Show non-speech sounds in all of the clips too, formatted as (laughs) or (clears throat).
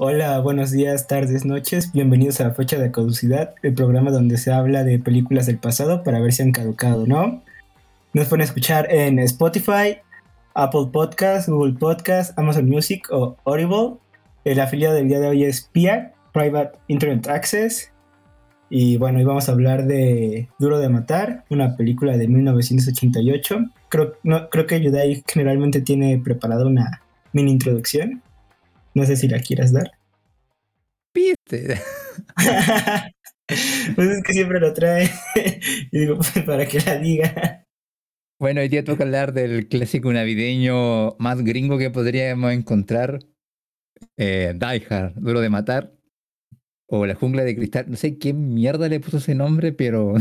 Hola, buenos días, tardes, noches. Bienvenidos a Fecha de Caducidad, el programa donde se habla de películas del pasado para ver si han caducado, ¿no? Nos pueden escuchar en Spotify, Apple Podcasts, Google Podcasts, Amazon Music o Audible. El afiliado del día de hoy es PIA, Private Internet Access. Y bueno, hoy vamos a hablar de Duro de Matar, una película de 1988. Creo, no, creo que Yudai generalmente tiene preparada una mini introducción. No sé si la quieras dar. Piste. (laughs) pues es que siempre lo trae. (laughs) y digo, pues para que la diga. Bueno, hoy día toca hablar del clásico navideño más gringo que podríamos encontrar. Eh, Die Hard, Duro de Matar. O La Jungla de Cristal. No sé qué mierda le puso ese nombre, pero.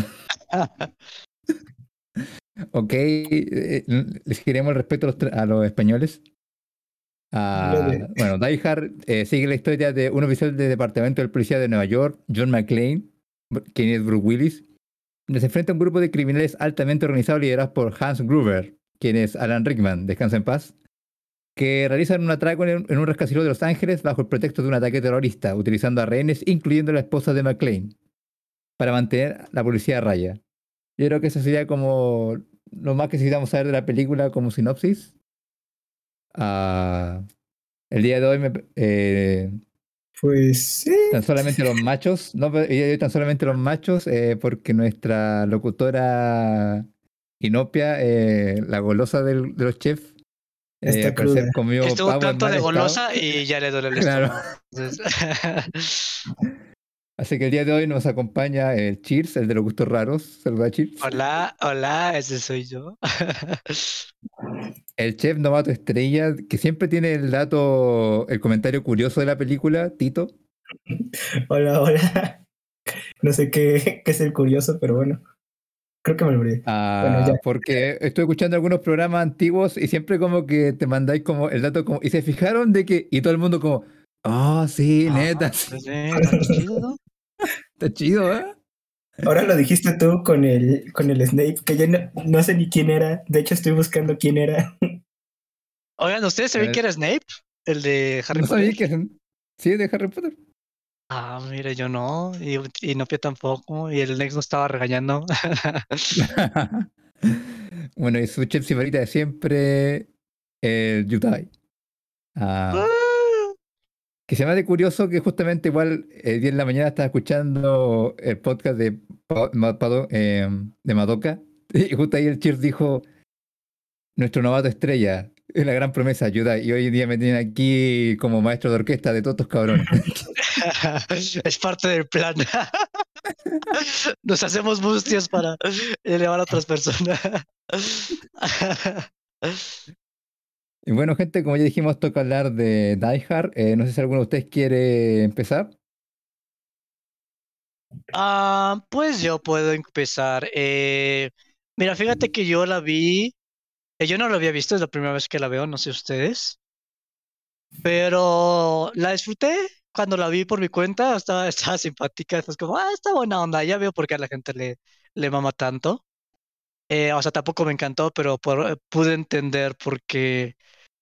(laughs) ok. Eh, les queremos el respeto a los, a los españoles. Ah, bueno, Die Hard eh, sigue la historia de un oficial del Departamento de Policía de Nueva York, John McClane, quien es Bruce Willis, donde se enfrenta a un grupo de criminales altamente organizados liderados por Hans Gruber, quien es Alan Rickman, descansa en paz, que realizan un atraco en un rascacielos de Los Ángeles bajo el pretexto de un ataque terrorista, utilizando a rehenes, incluyendo a la esposa de McClane, para mantener la policía a raya. Yo creo que eso sería como lo más que necesitamos saber de la película como sinopsis. Ah, el día de hoy me, eh, pues sí. Tan solamente los machos, no, tan solamente los machos, eh, porque nuestra locutora Inopia, eh, la golosa del, de los chefs, eh, comió Estuvo pavo tanto de golosa y ya le duele el estómago. Así que el día de hoy nos acompaña el Cheers, el de los gustos raros. Saluda, Cheers. Hola, hola, ese soy yo. (laughs) el chef novato estrella, que siempre tiene el dato, el comentario curioso de la película, Tito. Hola, hola. (laughs) No sé qué, es el curioso, pero bueno. Creo que me olvidé. Ah, porque estoy escuchando algunos programas antiguos y siempre como que te mandáis como el dato como, y se fijaron de que, y todo el mundo como, ah, oh, sí, neta. Sí. Está chido, (laughs) ¿eh? Ahora lo dijiste tú con el, con el Snape, que yo no, sé ni quién era. De hecho, estoy buscando quién era. Oigan, ¿ustedes ven que era Snape? ¿El de Harry no Potter? Que, sí, de Harry Potter. Ah, mire, yo no. Y, y Nopia tampoco. Y el Nex no estaba regañando. (laughs) bueno, y su chef favorita de siempre, el Yutai. Ah. Que se me hace curioso que justamente igual el día en la mañana estaba escuchando el podcast de, eh, de Madoka (laughs) y justo ahí el Cheers dijo, nuestro novato estrella, es la gran promesa, ayuda, y hoy en día me tienen aquí como maestro de orquesta de todos estos cabrones. (laughs) es parte del plan. (laughs) Nos hacemos bustios para elevar a otras personas. Y bueno, gente, como ya dijimos, toca hablar de Die Hard. Eh, no sé si alguno de ustedes quiere empezar. Ah, pues yo puedo empezar. Eh, mira, fíjate que yo la vi. Eh, yo no la había visto, es la primera vez que la veo, no sé ustedes. Pero la disfruté cuando la vi por mi cuenta, estaba, (laughs) estaba simpática. Estás como, ah, está buena onda. Ya veo por qué a la gente le, le mama tanto. o sea, tampoco me encantó, pero pude entender por qué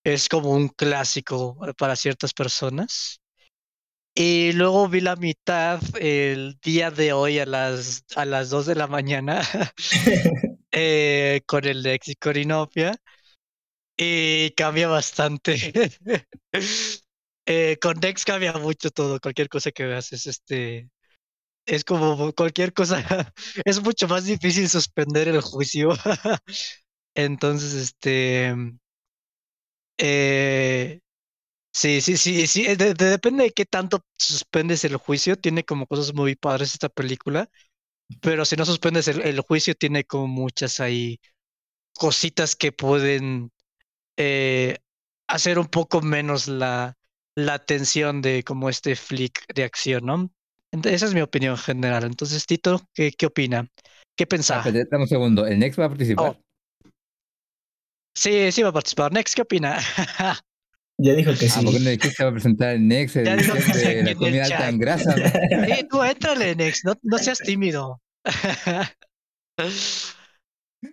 es como un clásico eh, para ciertas personas. Y luego vi la mitad el día de hoy a las, a las 2 de la mañana (laughs) (laughs) eh, con el de Corinopia. Y cambia bastante. (laughs) eh, con Nex cambia mucho todo. Cualquier cosa que veas es este. Es como cualquier cosa. es mucho más difícil suspender el juicio. Entonces, este. Eh, sí, sí, sí, sí. Eh, depende de qué tanto suspendes el juicio. Tiene como cosas muy padres esta película. Pero si no suspendes el, juicio, tiene como muchas ahí cositas que pueden eh, hacer un poco menos la, la tensión de como este flick de acción, ¿no? esa es mi opinión general. Entonces, Tito, ¿qué, qué opina? ¿Qué pensaba? Dame un segundo. ¿El Next va a participar? Oh. Sí, sí va a participar. Next, ¿qué opina? (laughs) Ya dijo que sí. Ah, ¿por qué no dijiste va a presentar el Next, el de la comida alta en grasa? Sí, tú éntrale, Next, no, no seas tímido. (laughs)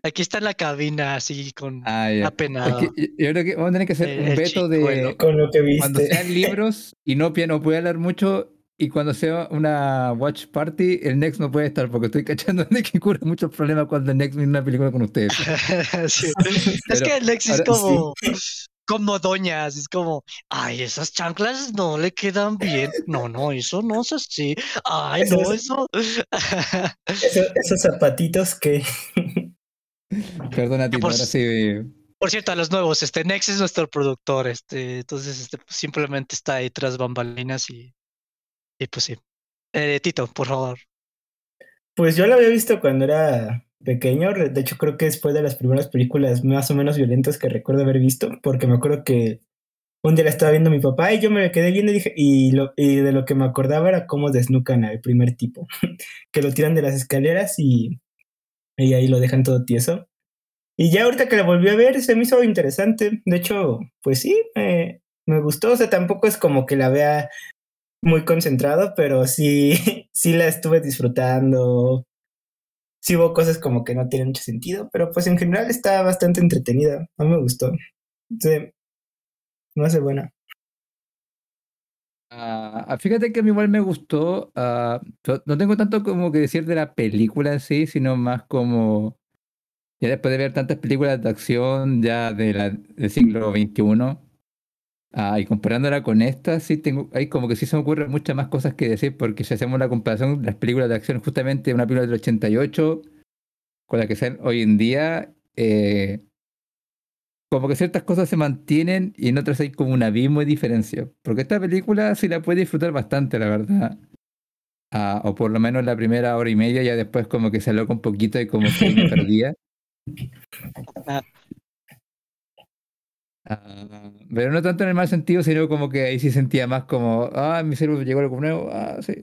Aquí está en la cabina, así con Ah, ya. Es apenado. que yo- creo que vamos a tener que hacer El- un veto de chicuelo. Con lo que cuando viste. sean libros, Inopia no puede hablar mucho y cuando sea una watch party, el Next no puede estar porque estoy cachando de que cura muchos problemas cuando el Next viene una película con ustedes. (laughs) Sí. (laughs) Es Pero que Lex es ahora- como, como doñas, es como, ay, esas chanclas no le quedan bien. No, no, eso no es así. Ay, Eso no, es- eso. (laughs) Eso- esos zapatitos que. Perdona, Tito, por ahora sí. Por cierto, a los nuevos, este Nex es nuestro productor, este, entonces este, pues, simplemente está ahí tras bambalinas y, y pues sí. Eh, Tito, por favor. Pues yo lo había visto cuando era pequeño. De hecho, creo que es fue de las primeras películas más o menos violentas que recuerdo haber visto. Porque me acuerdo que un día la estaba viendo mi papá y yo me quedé viendo y dije. Y, lo, de lo que me acordaba era cómo desnucan al primer tipo. (laughs) que lo tiran de las escaleras y, ahí lo dejan todo tieso. Y ya ahorita que la volví a ver, se me hizo interesante. De hecho, pues sí, me gustó. O sea, tampoco es como que la vea muy concentrado, pero sí, (laughs) sí la estuve disfrutando. Sí hubo cosas como que no tienen mucho sentido, pero pues en general está bastante entretenida. A mí me gustó. No hace buena. Ah, fíjate que a mí igual me gustó. no- no tengo tanto como que decir de la película en sí, sino más como. Ya después de ver tantas películas de acción ya de la, del siglo XXI, ah, y comparándola con esta, sí tengo, hay como que sí se me ocurren muchas más cosas que decir, porque si hacemos la comparación de las películas de acción, justamente una película del 88 con la que salen hoy en día, eh, como que ciertas cosas se mantienen y en otras hay como un abismo de diferencia. Porque esta película sí la puede disfrutar bastante, la verdad. Ah, o por lo menos la primera hora y media, ya después como que se aloca un poquito y como que me (laughs) perdía. Ah. Pero no tanto en el mal sentido, sino como que ahí sí sentía más como, ah, mi cerebro llegó algo nuevo, ah, sí.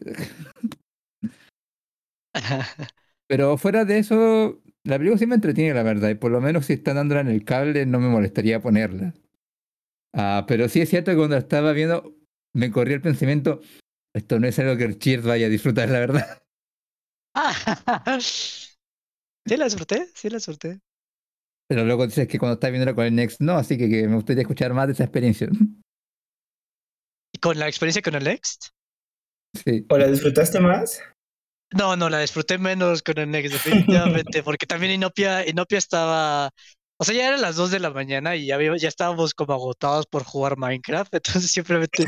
(laughs) Pero fuera de eso, la película sí me entretiene, la verdad, y por lo menos si están dándola en el cable no me molestaría ponerla. Ah, pero sí es cierto que cuando la estaba viendo me corría el pensamiento, esto no es algo que Cheers vaya a disfrutar, la verdad. (laughs) sí, la disfruté, sí, la disfruté. Pero luego dices que cuando estás viéndola con el Next, no, así que, que me gustaría escuchar más de esa experiencia. ¿Y con la experiencia con el Next? Sí. ¿O la disfrutaste más? No, no, la disfruté menos con el Next, definitivamente, (laughs) porque también Inopia, Inopia estaba, o sea, ya eran las 2 de la mañana y ya, ya estábamos como agotados por jugar Minecraft, (laughs) entonces simplemente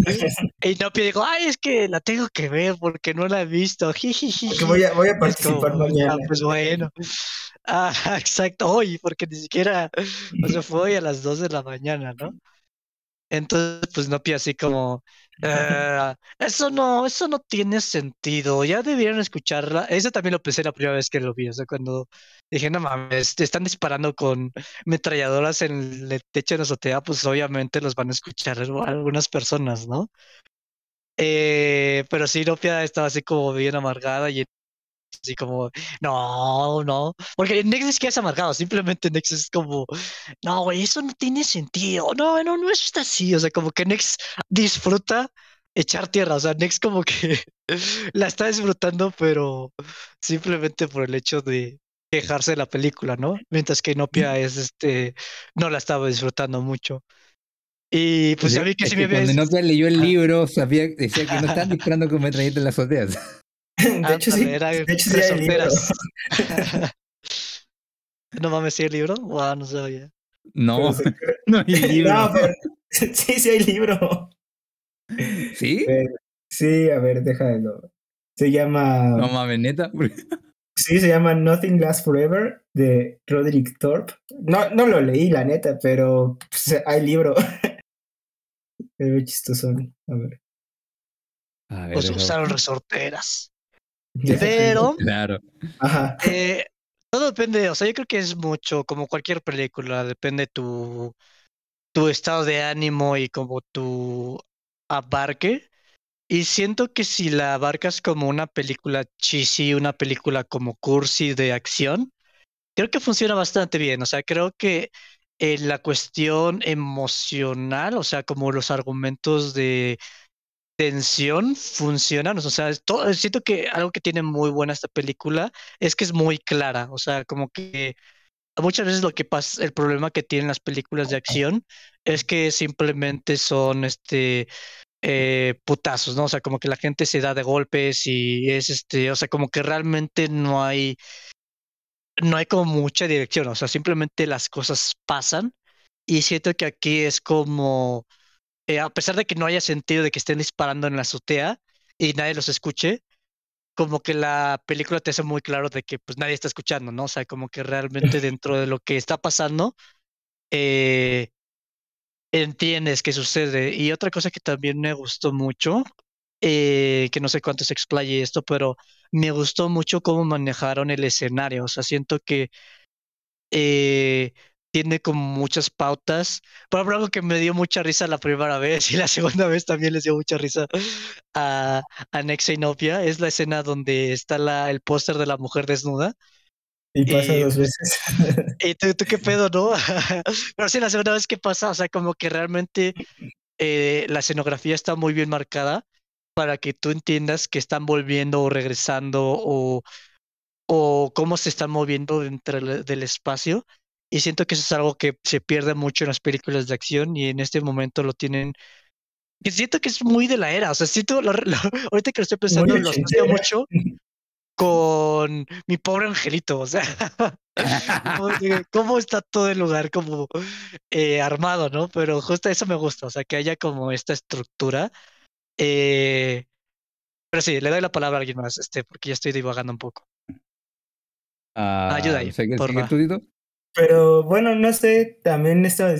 Inopia dijo, ay, es que la tengo que ver porque no la he visto. (laughs) Porque voy a, voy a participar como, mañana. "Ah, pues bueno. (laughs) Ah, exacto, hoy, porque ni siquiera, o sea, fue hoy a las 2 de la mañana, ¿no? Entonces, pues no así como, "Ah, eso no, eso no tiene sentido, ya debieron escucharla. Eso también lo pensé la primera vez que lo vi, o sea, cuando dije, no mames, te están disparando con metralladoras en el techo de la azotea, pues obviamente los van a escuchar algunas personas, ¿no? Eh, pero sí, Nopia estaba así como bien amargada y así como, no, no, porque Nex es que es amargado, simplemente Nex es como, no, güey, eso no tiene sentido, no, no, no es así, o sea, como que Nex disfruta echar tierra, o sea, Nex como que (laughs) la está disfrutando, pero simplemente por el hecho de quejarse de la película, ¿no? Mientras que Nopia es, este, no la estaba disfrutando mucho. Y pues a mí que sí me que cuando. Nokia leyó el libro, sabía, decía que no estaban disparando con metralletas en las azoteas. (laughs) (laughs) De hecho, sí. Era De hecho, sí hay libro. (laughs) no mames, ¿sí el libro? Wow, no sabía. No, Pero se- (laughs) no hay libro. No, pero sí, sí hay libro. ¿Sí? Pero- sí, a ver, déjalo. Se llama. No mames, neta. Sí, se llama Nothing Lasts Forever de Roderick Thorpe. No, no lo leí, la neta, pero pues, hay libro. Es muy chistoso. A ver. A ver, Pues deja- usaron resorteras. Pero Claro. Ajá. eh, todo depende, o sea, yo creo que es mucho, como cualquier película, depende tu, tu estado de ánimo y como tu abarque. Y siento que si la abarcas como una película cheesy, una película como cursi de acción, creo que funciona bastante bien. O sea, creo que eh, la cuestión emocional, o sea, como los argumentos de tensión funcionan. O sea, siento que algo que tiene muy buena esta película es que es muy clara. O sea, como que muchas veces lo que pasa, el problema que tienen las películas de acción es que simplemente son este eh, putazos, ¿no? O sea, como que la gente se da de golpes y es este, o sea, como que realmente no hay, no hay como mucha dirección, o sea, simplemente las cosas pasan y siento que aquí es como, eh, a pesar de que no haya sentido de que estén disparando en la azotea y nadie los escuche, como que la película te hace muy claro de que pues nadie está escuchando, ¿no? O sea, como que realmente (laughs) dentro de lo que está pasando, eh, entiendes qué sucede. Y otra cosa que también me gustó mucho, eh, que no sé cuánto se explaye esto, pero me gustó mucho cómo manejaron el escenario. O sea, siento que eh, tiene como muchas pautas. Por ejemplo, algo que me dio mucha risa la primera vez (laughs) y la segunda vez también les dio mucha risa a, a Nexinopia es la escena donde está la, el póster de la mujer desnuda. Y pasa dos veces. (laughs) ¿Y tú, tú, qué pedo, no? (laughs) Pero sí, la segunda vez que pasa, o sea, como que realmente eh, la escenografía está muy bien marcada para que tú entiendas que están volviendo o regresando o, o cómo se están moviendo dentro del espacio. Y siento que eso es algo que se pierde mucho en las películas de acción y en este momento lo tienen. Que siento que es muy de la era. O sea, siento, (laughs) ahorita que lo estoy pensando, lo asocio (laughs) mucho con mi pobre angelito. O sea, (laughs) cómo está todo el lugar como eh, armado, ¿no? Pero justo eso me gusta. O sea, que haya como esta estructura. Eh, pero sí, le doy la palabra a alguien más, este, porque ya estoy divagando un poco. Ah, Ayuda ahí. ¿sigue, ¿sigue pero bueno, no sé, también estaba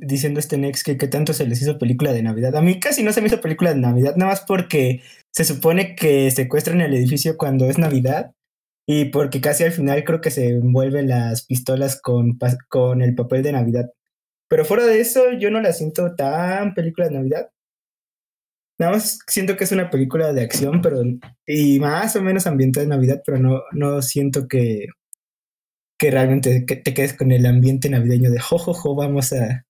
diciendo este Nex que, que tanto se les hizo película de Navidad. A mí casi no se me hizo película de Navidad, nada más porque se supone que secuestran el edificio cuando es Navidad y porque casi al final creo que se envuelven las pistolas con, con el papel de Navidad. Pero fuera de eso, yo no la siento tan película de Navidad. Nada más siento que es una película de acción, pero y más o menos ambientada de Navidad, pero no, no siento que, que realmente te quedes con el ambiente navideño de jojojo, vamos a,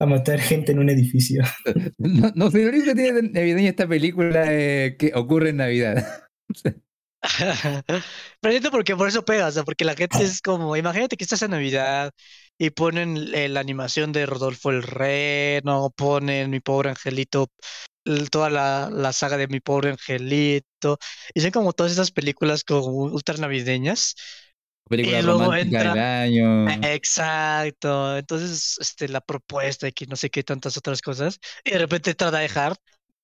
a matar gente en un edificio. (laughs) No, no lo único que tiene navideño esta película es que ocurre en Navidad. (laughs) Pero siento porque por eso pega, o sea, porque la gente es como, imagínate que estás en Navidad y ponen la animación de Rodolfo el Reno, ponen Mi Pobre Angelito, toda la, la saga de Mi Pobre Angelito, y son como todas esas películas como ultra navideñas película romántica del año. Exacto. Entonces, este, la propuesta y que no sé qué tantas otras cosas. Y de repente entra Die Hard.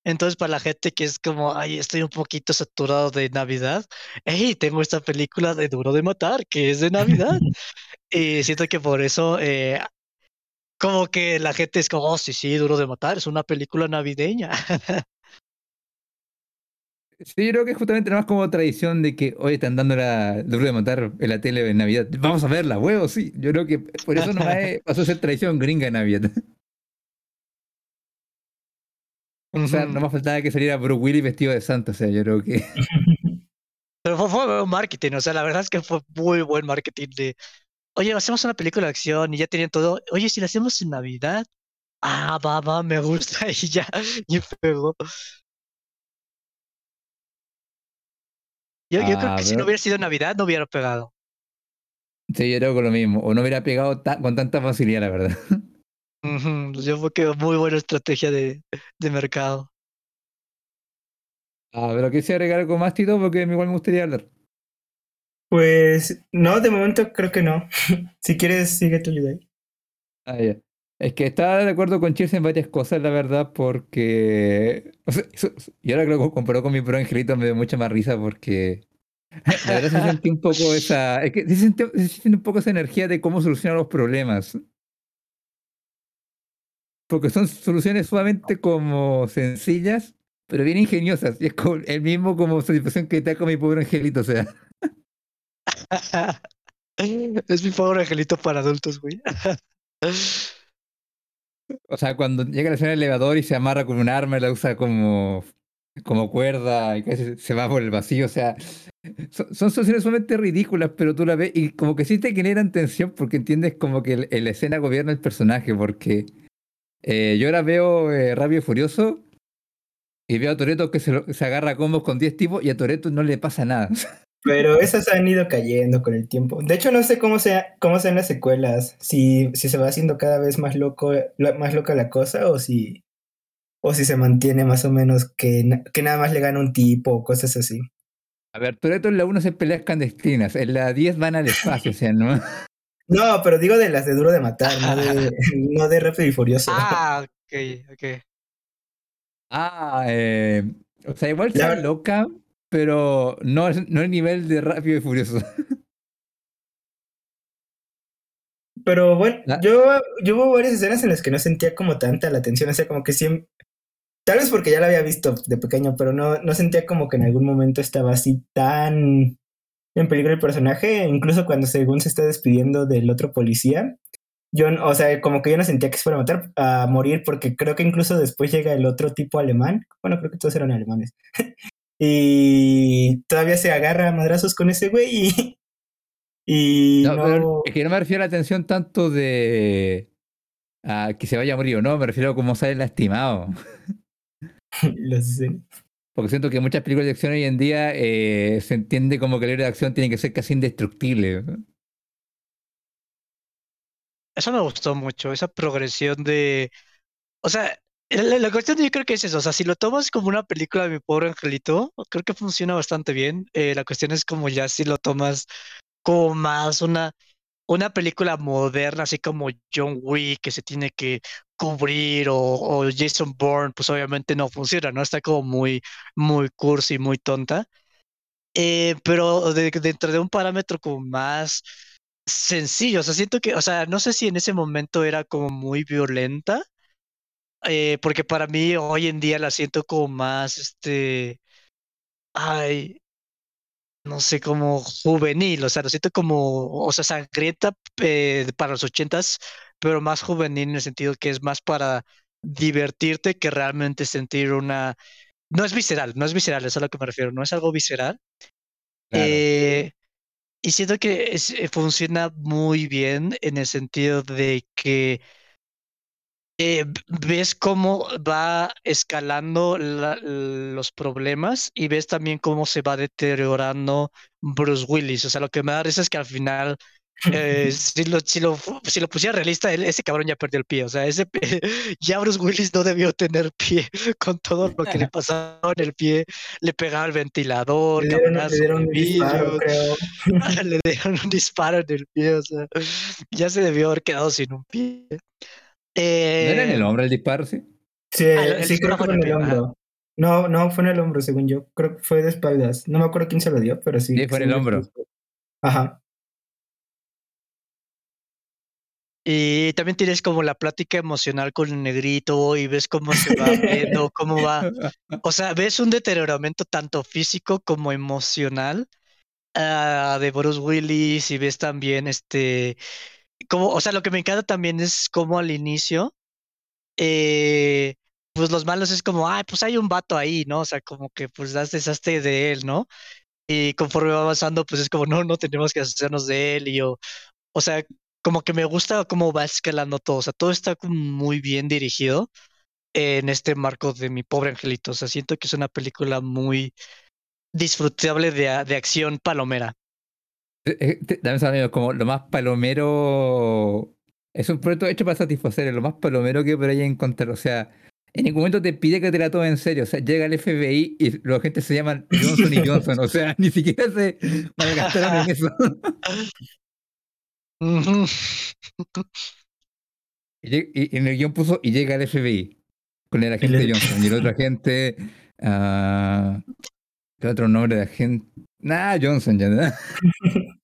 Entonces, para la gente que es como, ay, estoy un poquito saturado de Navidad, hey, tengo esta película de Duro de Matar, que es de Navidad. (laughs) y siento que por eso, eh, como que la gente es como, oh, sí, sí, Duro de Matar, es una película navideña. (laughs) Sí, yo creo que es justamente nada más como tradición de que hoy están dando la duro de matar en la tele en Navidad. Vamos a verla, huevo, sí. Yo creo que por eso no (laughs) pasó a ser tradición gringa en Navidad. O sea, no más faltaba que saliera Bruce Willis vestido de santo, o sea, yo creo que. (laughs) Pero fue, fue un marketing, o sea, la verdad es que fue muy buen marketing de. Oye, hacemos una película de acción y ya tenían todo. Oye, si la hacemos en Navidad. Ah, va, va, me gusta (laughs) y ya, y pegó. Yo, yo creo que si no hubiera sido Navidad, no hubiera pegado. Sí, yo creo que lo mismo. O no hubiera pegado con tanta facilidad, la verdad. Yo creo que muy buena estrategia de, de mercado. Ah, pero quise agregar algo más, Tito, porque igual me gustaría hablar. Pues no, de momento creo que no. (laughs) si quieres, sigue tu idea. Ah, ya. Es que estaba de acuerdo con Cheers en varias cosas, la verdad, porque. O sea, y ahora creo que comparó con mi pro angelito me dio mucha más risa porque. La verdad se siente un poco esa. Es que se siente, se siente un poco esa energía de cómo solucionar los problemas. Porque son soluciones sumamente como sencillas, pero bien ingeniosas. Y es como el mismo como satisfacción que da con mi pobre angelito, o sea. (laughs) es mi pobre angelito para adultos, güey. (laughs) O sea, cuando llega la escena del elevador y se amarra con un arma la usa como, como cuerda y casi se va por el vacío, o sea, son, soluciones sumamente ridículas, pero tú la ves y como que sí te generan tensión porque entiendes como que la escena gobierna el personaje, porque eh, yo ahora veo eh, Rabio Furioso y veo a Toreto que se, se agarra a combos con 10 tipos y a Toreto no le pasa nada. (laughs) Pero esas han ido cayendo con el tiempo. De hecho, no sé cómo, sea, cómo sean las secuelas. Si, si se va haciendo cada vez más loco, más loca la cosa, o si, o si se mantiene más o menos que, que nada más le gana un tipo o cosas así. A ver, Toreto en la 1 se peleas clandestinas, en la 10 van al espacio, o sea, ¿no? (laughs) No, pero digo de las de Duro de Matar, no de, (laughs) no de Rápido y Furioso. Ah, ok, ok. Ah, eh, o sea, igual está loca, pero no, no el nivel de Rápido y Furioso. Pero bueno, yo, yo hubo varias escenas en las que no sentía como tanta la atención, o sea, como que siempre... Tal vez porque ya la había visto de pequeño, pero no, no sentía como que en algún momento estaba así tan en peligro el personaje, incluso cuando según se está despidiendo del otro policía. Yo, o sea, como que yo no sentía que se fuera a matar, a morir, porque creo que incluso después llega el otro tipo alemán. Bueno, creo que todos eran alemanes. Y todavía se agarra a madrazos con ese güey y. (laughs) y no, es que no me refiero a la atención tanto de. a que se vaya a morir o no, me refiero a cómo sale lastimado. (laughs) Lo sé. Porque siento que muchas películas de acción hoy en día eh, se entiende como que el héroe de acción tiene que ser casi indestructible. Eso me gustó mucho, esa progresión de... O sea, la, cuestión yo creo que es eso, o sea, si lo tomas como una película de mi pobre angelito, creo que funciona bastante bien. Eh, la cuestión es como ya si lo tomas como más una, una película moderna, así como John Wick, que se tiene que cubrir o, Jason Bourne, pues obviamente no funciona, ¿no? Está como muy, muy cursi, muy tonta. Eh, pero dentro de un parámetro como más sencillo, o sea, siento que, o sea, no sé si en ese momento era como muy violenta, eh, porque para mí hoy en día la siento como más, este, ay, no sé, como juvenil, o sea, lo siento como, o sea, sangrienta eh, para los ochentas, pero más juvenil en el sentido que es más para divertirte que realmente sentir una... No es visceral, no es visceral, eso es a lo que me refiero, no es algo visceral. Eh, y siento que funciona muy bien en el sentido de que eh, ves cómo va escalando los problemas y ves también cómo se va deteriorando Bruce Willis. O sea, lo que me da risa es que al final, eh, (laughs) si, lo, si, lo, si lo pusiera realista, ese cabrón ya perdió el pie. O sea, ese, (laughs) ya Bruce Willis no debió tener pie (laughs) con todo lo que le pasaba en el pie. Le pegaba el ventilador, le dieron, un disparo, creo. le dieron un disparo en el pie. O sea, ya se debió haber quedado sin un pie. ¿No era en el eh, hombro el disparo, sí? Sí, ah, sí creo que fue en el hombro. No, no, fue en el hombro, según yo. Creo que fue de espaldas. No me acuerdo quién se lo dio, pero sí. Sí, fue en el hombro. Ajá. Y también tienes como la plática emocional con el negrito y ves cómo se va (laughs) viendo, cómo va. O sea, ves un deterioramiento tanto físico como emocional uh, de Bruce Willis y ves también este como, o sea, lo que me encanta también es como al inicio, eh, pues los malos es como, ay, pues hay un vato ahí, ¿no? O sea, como que pues das desastre de él, ¿no? Y conforme va avanzando, pues es como, no, no tenemos que hacernos de él y yo, o sea, como que me gusta cómo va escalando todo, o sea, todo está como muy bien dirigido en este marco de mi pobre angelito, o sea, siento que es una película muy disfrutable de, de acción palomera. Eh, eh, Dame como lo más palomero. Es un proyecto hecho para satisfacer, lo más palomero que por ahí encontrar. O sea, en ningún momento te pide que te la tomes en serio. O sea, llega el FBI y los gente se llaman Johnson y Johnson. O sea, (laughs) ni siquiera se malgastaron en eso. (laughs) y, en el guion puso y llega el FBI con el agente Johnson y el otro agente. Uh, ¿Qué otro nombre de agente? Nah, Johnson, ya. (laughs)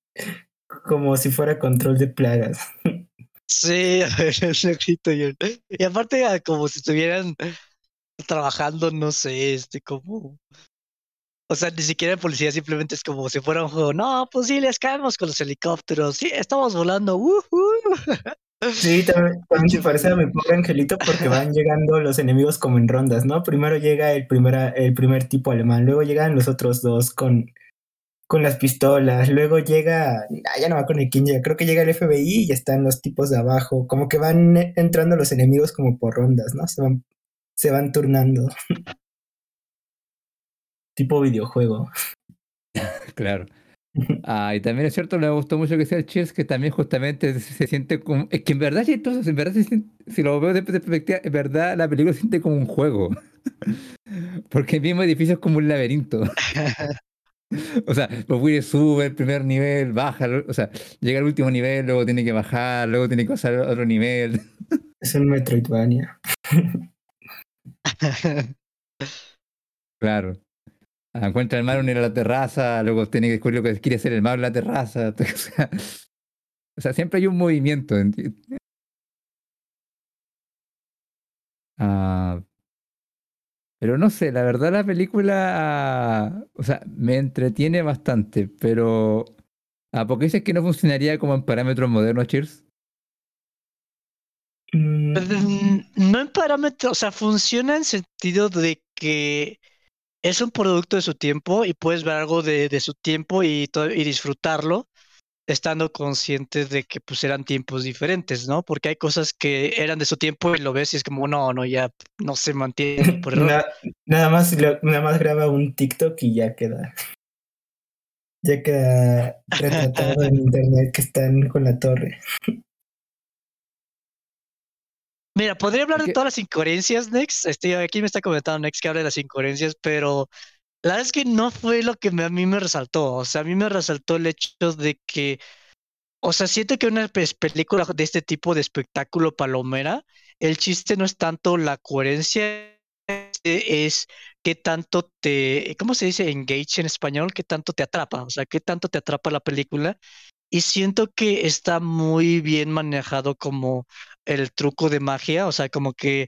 como si fuera control de plagas. Sí, (laughs) y aparte ah, como si estuvieran trabajando, no sé, este como o sea, ni siquiera en policía, simplemente es como si fuera un juego. No, pues sí, les caemos con los helicópteros. Sí, estamos volando. Sí, también, se parece a mi pobre angelito porque van (laughs) llegando los enemigos como en rondas, ¿no? Primero llega el, primer, el primer tipo alemán, luego llegan los otros dos con con las pistolas. Luego llega, ah, ya no va con el quién llega, creo que llega el FBI y están los tipos de abajo. Como que van entrando los enemigos como por rondas, ¿no? Se van, se van turnando. (laughs) tipo videojuego. (laughs) claro. Ah, y también es cierto, me gustó mucho que sea el Cheers, que también justamente se, siente como. Es que en verdad, entonces, en verdad, si lo veo de perspectiva, en verdad la película se siente como un juego. (laughs) Porque el mismo edificio es como un laberinto. (laughs) O sea, Willy sube el primer nivel, baja, o sea, llega al último nivel, luego tiene que bajar, luego tiene que pasar a otro nivel. (laughs) Es un Metroidvania. (laughs) claro. Encuentra el mar en la terraza, luego tiene que descubrir lo que quiere hacer el mar en la terraza. O sea, siempre hay un movimiento. Ah, pero no sé, la verdad la película, o sea, me entretiene bastante, pero ¿a qué dices que no funcionaría como en parámetros modernos, Cheers? Mm. No en parámetros, o sea, funciona en sentido de que es un producto de su tiempo y puedes ver algo de, de su tiempo y, y disfrutarlo estando conscientes de que pues eran tiempos diferentes, ¿no? Porque hay cosas que eran de su tiempo y lo ves y es como, no, no, ya no se mantiene (laughs) por error. nada, más, nada más graba un TikTok y ya queda. Ya queda retratado en internet que están con la torre. Mira, podría hablar de todas las incoherencias, Next. Este, aquí me está comentando Next que habla de las incoherencias, pero la verdad es que no fue lo que a mí me resaltó. O sea, a mí me resaltó el hecho de que, o sea, siento que una película de este tipo de espectáculo palomera, el chiste no es tanto la coherencia, es qué tanto te, ¿cómo se dice engage en español? ¿Qué tanto te atrapa? O sea, qué tanto te atrapa la película. Y siento que está muy bien manejado como el truco de magia, o sea, como que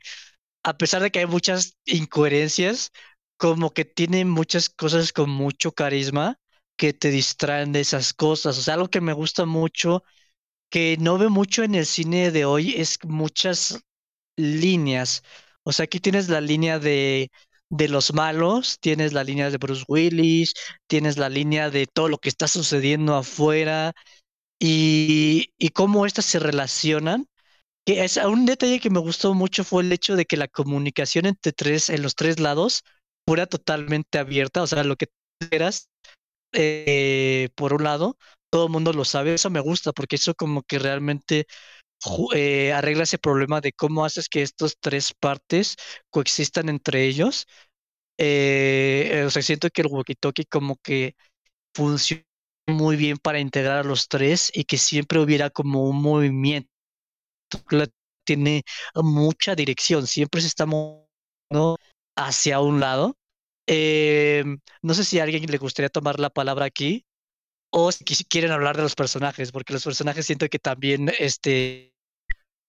a pesar de que hay muchas incoherencias, como que tiene muchas cosas con mucho carisma que te distraen de esas cosas. O sea, algo que me gusta mucho, que no veo mucho en el cine de hoy, es muchas líneas. O sea, aquí tienes la línea de, de los malos, tienes la línea de Bruce Willis, tienes la línea de todo lo que está sucediendo afuera y, y cómo estas se relacionan que es un detalle que me gustó mucho fue el hecho de que la comunicación entre tres, en los tres lados, fuera totalmente abierta, o sea, lo que quieras, eh, por un lado, todo el mundo lo sabe, eso me gusta, porque eso como que realmente eh, arregla ese problema de cómo haces que estas tres partes coexistan entre ellos. Eh, o sea, siento que el walkie-talkie como que funciona muy bien para integrar a los tres y que siempre hubiera como un movimiento tiene mucha dirección, siempre se está moviendo hacia un lado. Em, no sé si a alguien le gustaría tomar la palabra aquí o si quieren hablar de los personajes, porque los personajes siento que también este,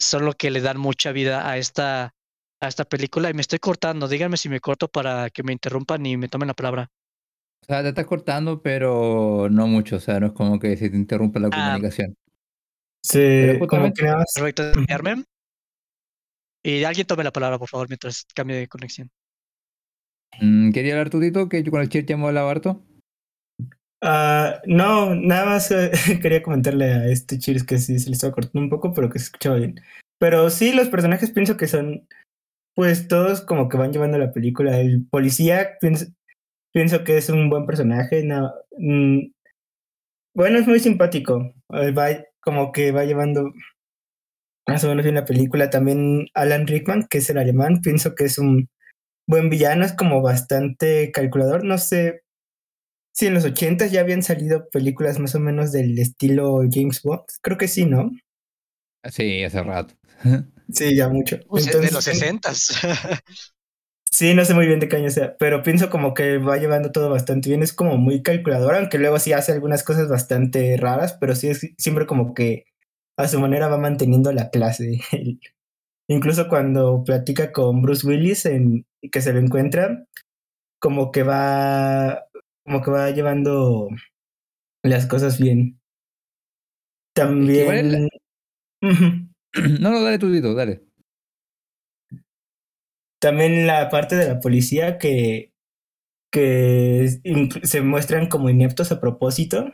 son lo que le dan mucha vida a esta, a esta película. Y me estoy cortando, díganme si me corto para que me interrumpan y me tomen la palabra. O sea, te estás cortando, pero no mucho, o sea, no es como que se te interrumpa la ah, comunicación. Sí, como que (laughs) Y alguien tome la palabra, por favor, mientras cambie de conexión. Mm, ¿Quería hablar tú, Tito? Que con el ya hemos hablado harto. Uh, no, nada más eh, (laughs) quería comentarle a este Cheers que sí se le estaba cortando un poco, pero que se escuchaba bien. Pero sí, los personajes pienso que son, pues todos como que van llevando la película. El policía pienso, que es un buen personaje. Mm, bueno, es muy simpático. Va, como que va llevando más o menos bien la película. También Alan Rickman, que es el alemán, pienso que es un buen villano, es como bastante calculador. No sé si en los 80 ya habían salido películas más o menos del estilo James Bond. Creo que sí, ¿no? Sí, hace rato. (laughs) Sí, ya mucho. Entonces, de los 60 (laughs) Sí, no sé muy bien de qué año sea, pero pienso como que va llevando todo bastante bien. Es como muy calculador, aunque luego sí hace algunas cosas bastante raras, pero sí es siempre como que a su manera va manteniendo la clase. (laughs) Incluso cuando platica con Bruce Willis en que se lo encuentra, como que va, como que va llevando las cosas bien. También. (clears throat) No, no, dale tú, dale también la parte de la policía que, que se muestran como ineptos a propósito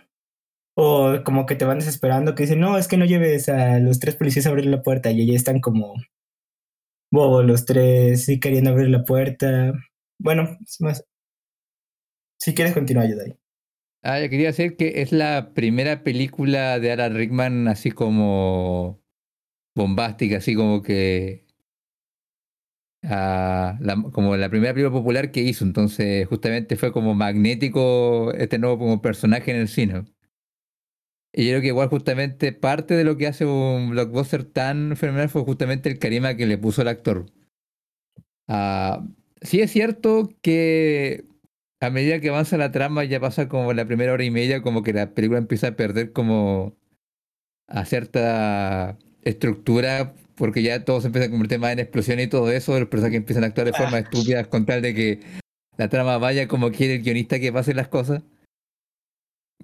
o como que te van desesperando, que dicen, no, es que no lleves a los tres policías a abrir la puerta y ya están como bobo los tres, sí queriendo abrir la puerta. Bueno, es más. Si quieres continuar, ahí Ah, yo quería decir que es la primera película de Alan Rickman así como bombástica, así como que ah, como la primera película popular que hizo, entonces justamente fue como magnético este nuevo personaje en el cine. Y yo creo que igual justamente parte de lo que hace un blockbuster tan fenomenal fue justamente el carisma que le puso el actor. Ah, sí es cierto que a medida que avanza la trama, ya pasa como la primera hora y media, como que la película empieza a perder como a cierta estructura, porque ya todo se empieza a convertir más en explosión y todo eso, los personajes empiezan a actuar de forma Ah. estúpida con tal de que la trama vaya como quiere el guionista que pasen las cosas.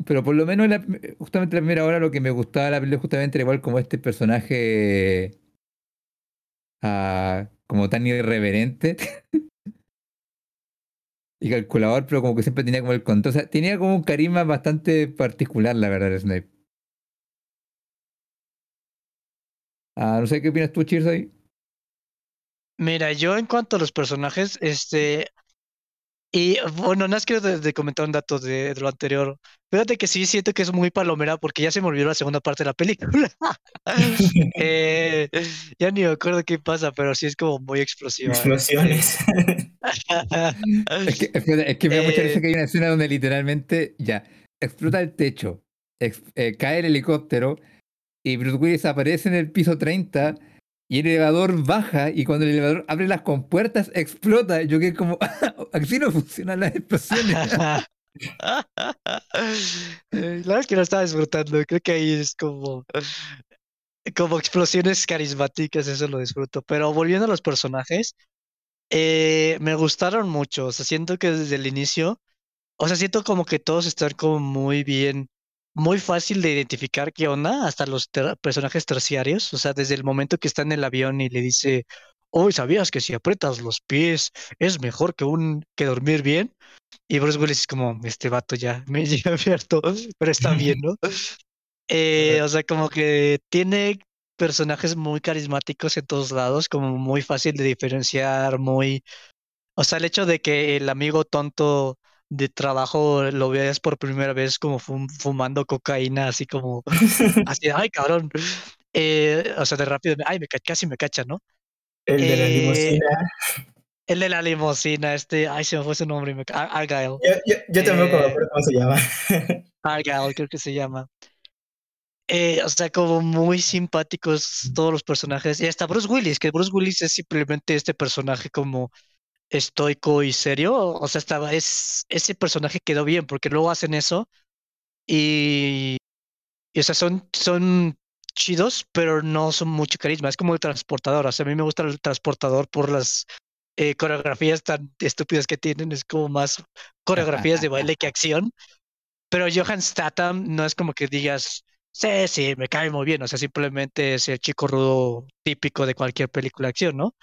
Pero por lo menos la- justamente la primera hora lo que me gustaba de la película justamente era igual como este personaje ah, como tan irreverente (laughs) y calculador, pero como que siempre tenía como el control. O sea, tenía como un carisma bastante particular, la verdad, el Snape. Ah, no sé qué opinas tú, Chirsay. Mira, yo en cuanto a los personajes, este, y bueno, nada más quiero de, de comentar un dato de, de lo anterior. Fíjate que sí siento que es muy palomera porque ya se me olvidó la segunda parte de la película. (laughs) Eh, ya ni me acuerdo qué pasa, pero sí es como muy explosiva. Explosiones. Es que, es que, me da mucha risa Eh. que hay una escena donde literalmente ya explota el techo, ex- eh, cae el helicóptero y Bruce Willis aparece en el piso 30 y el elevador baja y cuando el elevador abre las compuertas explota. Yo que como, (laughs) así no funcionan las explosiones. (laughs) La verdad es que lo estaba disfrutando. Creo que ahí es como, como explosiones carismáticas, eso lo disfruto. Pero volviendo a los personajes, eh, me gustaron mucho. O sea, siento que desde el inicio, o sea, siento como que todos están como muy bien, muy fácil de identificar qué onda, hasta los ter- personajes terciarios. O sea, desde el momento que está en el avión y le dice, hoy ¿sabías que si aprietas los pies es mejor que un que dormir bien? Y Bruce Willis es como, este vato ya me (laughs) llega abierto, pero está bien, ¿no? Eh, o sea, como que tiene personajes muy carismáticos en todos lados, como muy fácil de diferenciar, muy... O sea, el hecho de que el amigo tonto de trabajo lo veas por primera vez como fum- fumando cocaína, así como, (laughs) así, ay, cabrón. Eh, o sea, de rápido, ay, me ca- casi me cacha, ¿no? El de la Eh, limusina. El de la limusina, este, ay, se me fue su nombre, me Ar- Argyle. Yo, yo, yo tampoco me eh, acuerdo cómo se llama. Argyle, creo (laughs) que se llama. Eh, o sea, como muy simpáticos todos los personajes. Y hasta Bruce Willis, que Bruce Willis es simplemente este personaje como estoico y serio. O sea, estaba, es, ese personaje quedó bien, porque luego hacen eso y, y o sea, son, son chidos, pero no son mucho carisma. Es como el transportador. O sea, a mí me gusta el transportador por las eh, coreografías tan estúpidas que tienen. Es como más coreografías de baile que acción. Pero Johan Statham no es como que digas, sí, sí, me cae muy bien. O sea, simplemente es el chico rudo típico de cualquier película de acción, ¿no?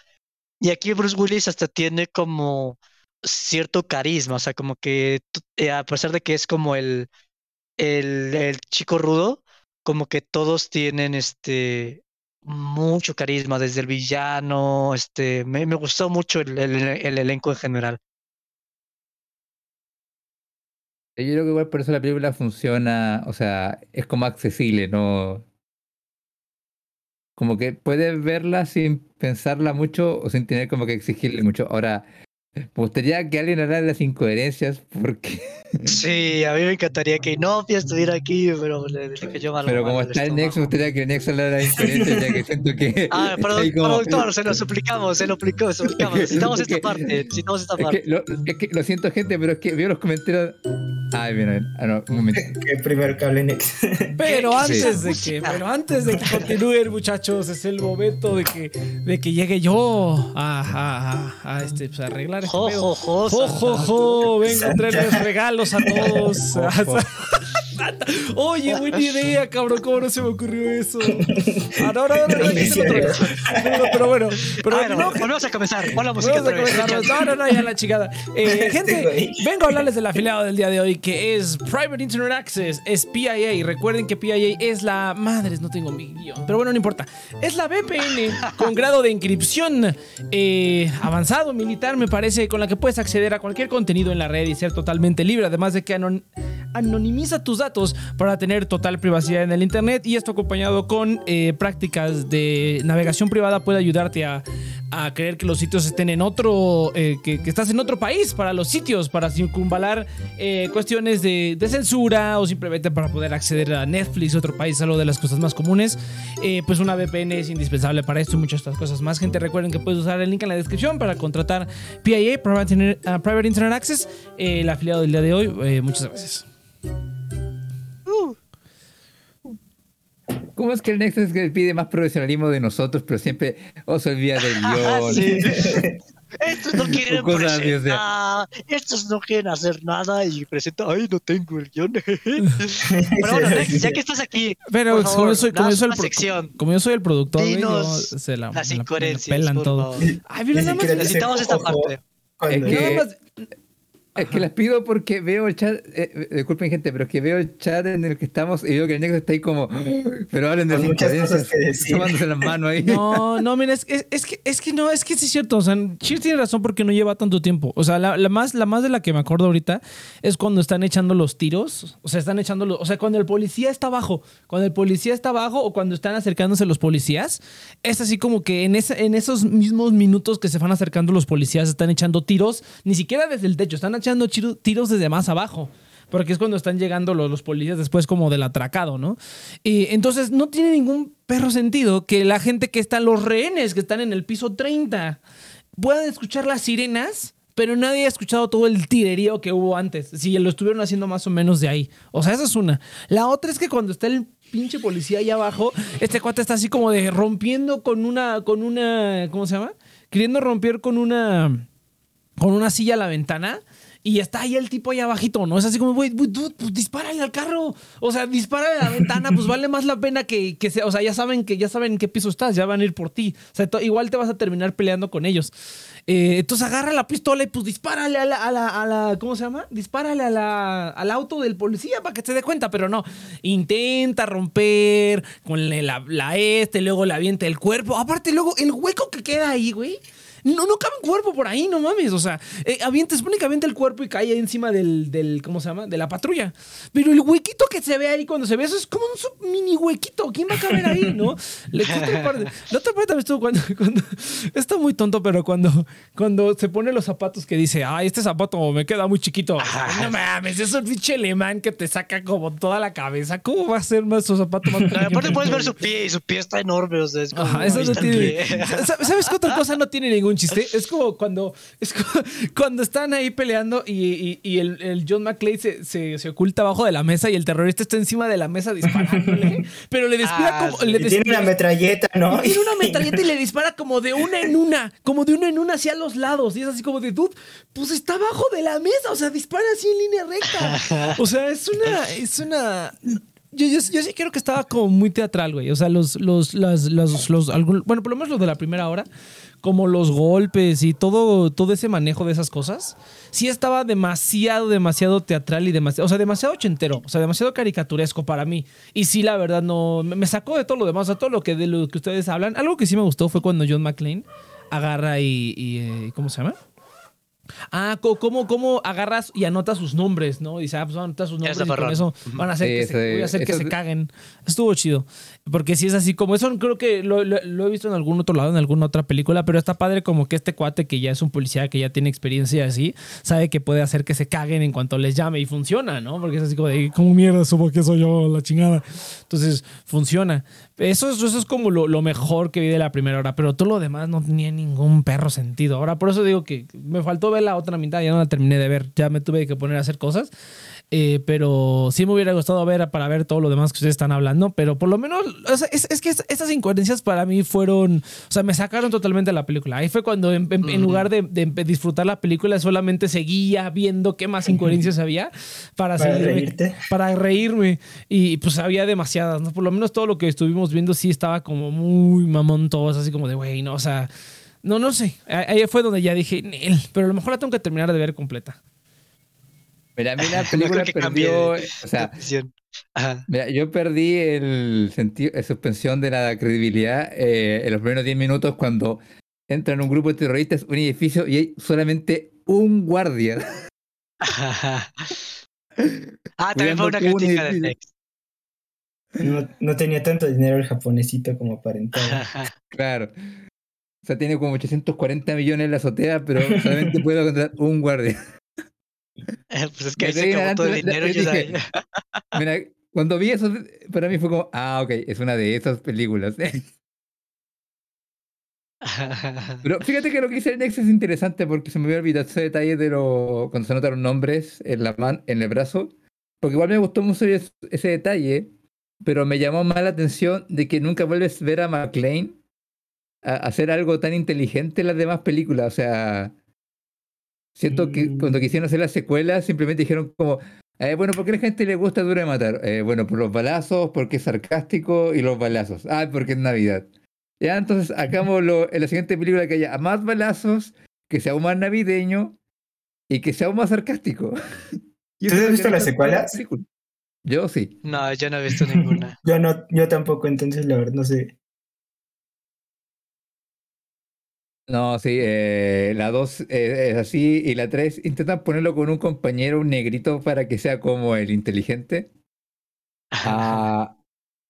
Y aquí Bruce Willis hasta tiene como cierto carisma, o sea, como que eh, a pesar de que es como el, el, el chico rudo, como que todos tienen este mucho carisma, desde el villano, este, me, me gustó mucho el, el, el elenco en general. Yo creo que igual por eso la película funciona, o sea, es como accesible, ¿no? Como que puedes verla sin pensarla mucho o sin tener como que exigirle mucho. Ahora, me gustaría que alguien hablara de las incoherencias porque... Sí, a mí me encantaría que Inopia estuviera aquí, pero le, le cayó mal. Pero como el está el Nex, me estómago. gustaría que el Nex hablara de las incoherencias ya que siento que... (laughs) Ah, perdón, como- productor, se lo suplicamos, se lo lo suplicamos. Necesitamos Es que- esta parte, necesitamos esta Es parte. que, lo, es que lo siento gente, pero es que veo los comentarios... Ay, bien, bien. Ah, no, un momento. que primero que hable Nex. (laughs) Pero antes Sí. de que, pero antes de que continúen, muchachos, es el momento de que, de que llegue yo a, a, a, a, este, pues, a arreglar este Jo, jo, Jo, jo, jo, vengo a traerles regalos a (laughs) todos. (laughs) Oye, buena idea, cabrón, ¿cómo no se me ocurrió eso? (laughs) Ah, no, no, no, no, pero bueno, pero Ah, no, no, volvemos a comenzar. Hola, música. No, no, no, ya la chingada. Eh, (laughs) gente, Este güey. vengo a hablarles del afiliado del día de hoy que es Private Internet Access, es PIA. Recuerden que PIA es la. Madres, no tengo mi guion. Pero bueno, no importa. Es la VPN con (laughs) grado de encripción eh, avanzado militar, me parece, con la que puedes acceder a cualquier contenido en la red y ser totalmente libre. Además de que anon- anonimiza tus datos para tener total privacidad en el Internet y esto acompañado con eh, prácticas de navegación privada puede ayudarte a, creer que los sitios estén en otro, eh, que, estás en otro país para los sitios, para circunvalar eh, cuestiones de, censura o simplemente para poder acceder a Netflix, otro país, algo de las cosas más comunes. Eh, pues una VPN es indispensable para esto y muchas otras cosas más. Gente, recuerden que puedes usar el link en la descripción para contratar PIA, Private Internet, uh, Private Internet Access, el afiliado del día de hoy. Muchas gracias. ¿Cómo es que el Nexus que pide más profesionalismo de nosotros, pero siempre oh, se olvida del (laughs) guion? Sí. (laughs) Estos no quieren Cosas así, o sea. presentar, estos no quieren hacer nada y presenta, ay, no tengo el guion. (laughs) Pero bueno, Nex, ya que estás aquí, Pero por como, favor, yo soy, como, yo el sección. como yo soy el productor, güey, yo Dinos se la, las me la- incoherencias, pelan todo. Ay, mira, nada más, Necesitamos esta parte. cuando- Es que- nada más- Es que las pido porque veo el chat, eh, eh, disculpen gente, pero es que veo el chat en el que estamos y veo que el Nexus está ahí como, pero hablen de muchas cosas tomándose las manos ahí. No, no, mira, es, es, es que, es que no, es que sí es cierto. O sea, Cheers tiene razón porque no lleva tanto tiempo. O sea, la, la más, la más de la que me acuerdo ahorita es cuando están echando los tiros. O sea, están echando los. O sea, cuando el policía está abajo. Cuando el policía está abajo o cuando están acercándose los policías. Es así como que en, ese, en esos mismos minutos que se van acercando los policías, están echando tiros, ni siquiera desde el techo, están echando tiros desde más abajo. Porque es cuando están llegando los, los policías después como del atracado, ¿no? Y entonces no tiene ningún perro sentido que la gente que está, los rehenes que están en el piso 30, puedan escuchar las sirenas, pero nadie ha escuchado todo el tirerío que hubo antes. Si lo estuvieron haciendo más o menos de ahí. O sea, esa es una. La otra es que cuando está el pinche policía ahí abajo, este cuate está así como de rompiendo con una, con una, ¿cómo se llama? Queriendo romper con una, con una silla a la ventana. Y está ahí el tipo ahí abajito, ¿no? Es así como, güey, dude, pues dispárale al carro. O sea, dispárale a la ventana, pues vale más la pena que, que sea. O sea, ya saben que ya saben en qué piso estás, ya van a ir por ti. O sea, igual te vas a terminar peleando con ellos. Eh, entonces agarra la pistola y pues dispárale a la, a la, ¿cómo se llama? Dispárale a la, al auto del policía para que se dé cuenta, pero no. Intenta romper con la, la este, luego le avienta el cuerpo. Aparte, luego el hueco que queda ahí, güey. No, no cabe un cuerpo por ahí, no mames. O sea, eh, que avienta el cuerpo y cae ahí encima del, del, ¿cómo se llama? De la patrulla. Pero el huequito que se ve ahí cuando se ve eso es como un mini huequito. ¿Quién va a caber ahí, no? La otra parte, la otra parte también estuvo cuando, (laughs) cuando, está muy tonto, pero cuando, cuando se pone los zapatos que dice, ay, este zapato me queda muy chiquito. Ay, no mames, es un pinche alemán que te saca como toda la cabeza. ¿Cómo va a ser más su zapato más (laughs) No, aparte puedes ver su pie y su pie está enorme. O sea, es como, Ajá, eso no tiene. (laughs) ¿Sabes qué otra cosa no tiene ningún chiste? (laughs) Es como cuando, es como (laughs) cuando están ahí peleando y, y- y el, el John McClane se, se- se oculta abajo de la mesa y el terrorista está encima de la mesa disparándole. (laughs) pero le dispara Ah, como. sí. le Y tiene una metralleta, ¿no? tiene una metralleta y le dispara como de una en una, como de una en una hacia los lados. Y es así como de, dude, pues está abajo de la mesa, o sea, dispara así en línea recta. O sea, es una, es una... Yo, yo, sí creo que estaba como muy teatral, güey. O sea, los, los, las, los, los, bueno, por lo menos los de la primera hora, como los golpes y todo, todo ese manejo de esas cosas, sí estaba demasiado, demasiado teatral y demasiado, o sea, demasiado ochentero, o sea, demasiado caricaturesco para mí. Y sí, la verdad, no, me me sacó de todo lo demás, o sea, todo lo que de lo que ustedes hablan. Algo que sí me gustó fue cuando John McClane agarra y, y, eh, ¿cómo se llama? Ah, ¿cómo, cómo agarras y anotas sus nombres, ¿no? Dice, ah, pues anotas sus nombres y con eso van a hacer, Sí, que, se, voy a hacer que se caguen. Estuvo chido. Porque si es así, como eso creo que lo, lo- lo he visto en algún otro lado, en alguna otra película, pero está padre como que este cuate que ya es un policía, que ya tiene experiencia así, sabe que puede hacer que se caguen en cuanto les llame y funciona, ¿no? Porque es así como de, ¿cómo mierda supo que soy yo la chingada? Entonces, funciona. Eso, es- eso es como lo, lo mejor que vi de la primera hora, pero todo lo demás no tenía ningún perro sentido. Ahora, por eso digo que me faltó ver la otra mitad, ya no la terminé de ver, ya me tuve que poner a hacer cosas. Eh, pero sí me hubiera gustado ver para ver todo lo demás que ustedes están hablando, pero por lo menos, o sea, es, es que es- esas incoherencias para mí fueron, o sea, me sacaron totalmente de la película. Ahí fue cuando en, en- en lugar de, disfrutar la película, solamente seguía viendo qué más incoherencias había para, Para seguirme- reírte. para reírme. Y pues había demasiadas, ¿no? Por lo menos todo lo que estuvimos viendo sí estaba como muy mamón todos, así como de, güey, no, o sea, no, no sé. Ahí fue donde ya dije, "Nel", pero a lo mejor la tengo que terminar de ver completa. Mira, a mí la (laughs) No película cambie perdió, de- o sea. Mira, yo perdí el sentido, la suspensión de la credibilidad eh, en los primeros 10 minutos cuando entran un grupo de terroristas, un edificio y hay solamente un guardia. (laughs) Ah, también fue una crítica de. Next. No, no tenía tanto dinero el japonesito como para entrar. (laughs) Claro. O sea, tiene como 840 millones en la azotea, pero solamente puede contratar un guardia. Eh, pues es que ahí se acabó todo el dinero. yo yo dije. (laughs) Mira, cuando vi eso, para mí fue como, ah, ok, es una de esas películas. (laughs) Pero fíjate que lo que hice el Nex es interesante porque se me había olvidado ese detalle de lo, cuando se notaron nombres en la man, en el brazo. Porque igual me gustó mucho ese, ese detalle, pero me llamó más la atención de que nunca vuelves a ver a McLean a hacer algo tan inteligente en las demás películas. O sea, siento que Mm. cuando quisieron hacer las secuelas simplemente dijeron como, eh, bueno, ¿por qué a la gente le gusta Duro de Matar? Eh, bueno, por los balazos, porque es sarcástico y los balazos. Ah, porque es Navidad. Ya, entonces hagámoslo en la siguiente película que haya más balazos, que sea aún más navideño y que sea aún más sarcástico. (laughs) ¿Tú has visto las la secuelas? película. Yo sí. No, yo no he visto ninguna. (laughs) Yo no, yo tampoco, entonces la verdad no sé. No, sí, eh, la 2 es así y la 3 intentan ponerlo con un compañero, un negrito, para que sea como el inteligente. Ah,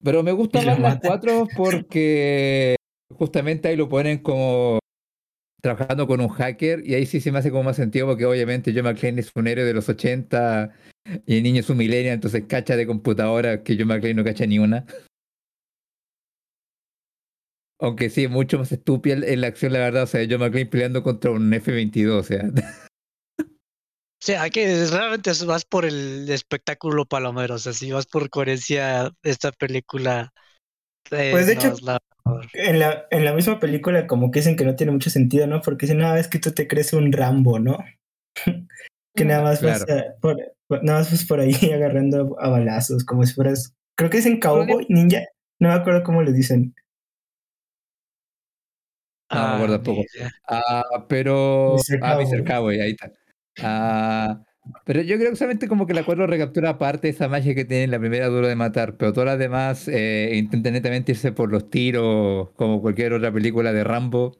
pero me (laughs) gusta más las matan. 4 porque justamente ahí lo ponen como trabajando con un hacker y ahí sí se me hace como más sentido porque obviamente John McClane es un héroe de los 80 y el niño es un millennial, entonces cacha de computadora que John McClane no cacha ni una. Aunque sí, mucho más estúpida en la acción, la verdad. O sea, John McClane peleando contra un F-22, o sea. O sea, que realmente vas por el espectáculo palomero. O sea, si vas por coherencia, esta película. eh, Pues, de no hecho, la. En la, en la misma película como que dicen que no tiene mucho sentido, ¿no? Porque dicen, no, es que tú te crees un Rambo, ¿no? (laughs) que nada más vas a- por- nada más vas por ahí (laughs) agarrando a balazos, como si fueras, creo que dicen cowboy, ninja, no me acuerdo cómo le dicen. No me acuerdo Ah, tampoco. Ah, pero. Ah, Mr. Cowboy. Ahí está. Ah, pero yo creo que solamente como que la 4 recaptura parte de esa magia que tiene en la primera duro de matar, pero todas las demás eh, intentan netamente irse por los tiros, como cualquier otra película de Rambo,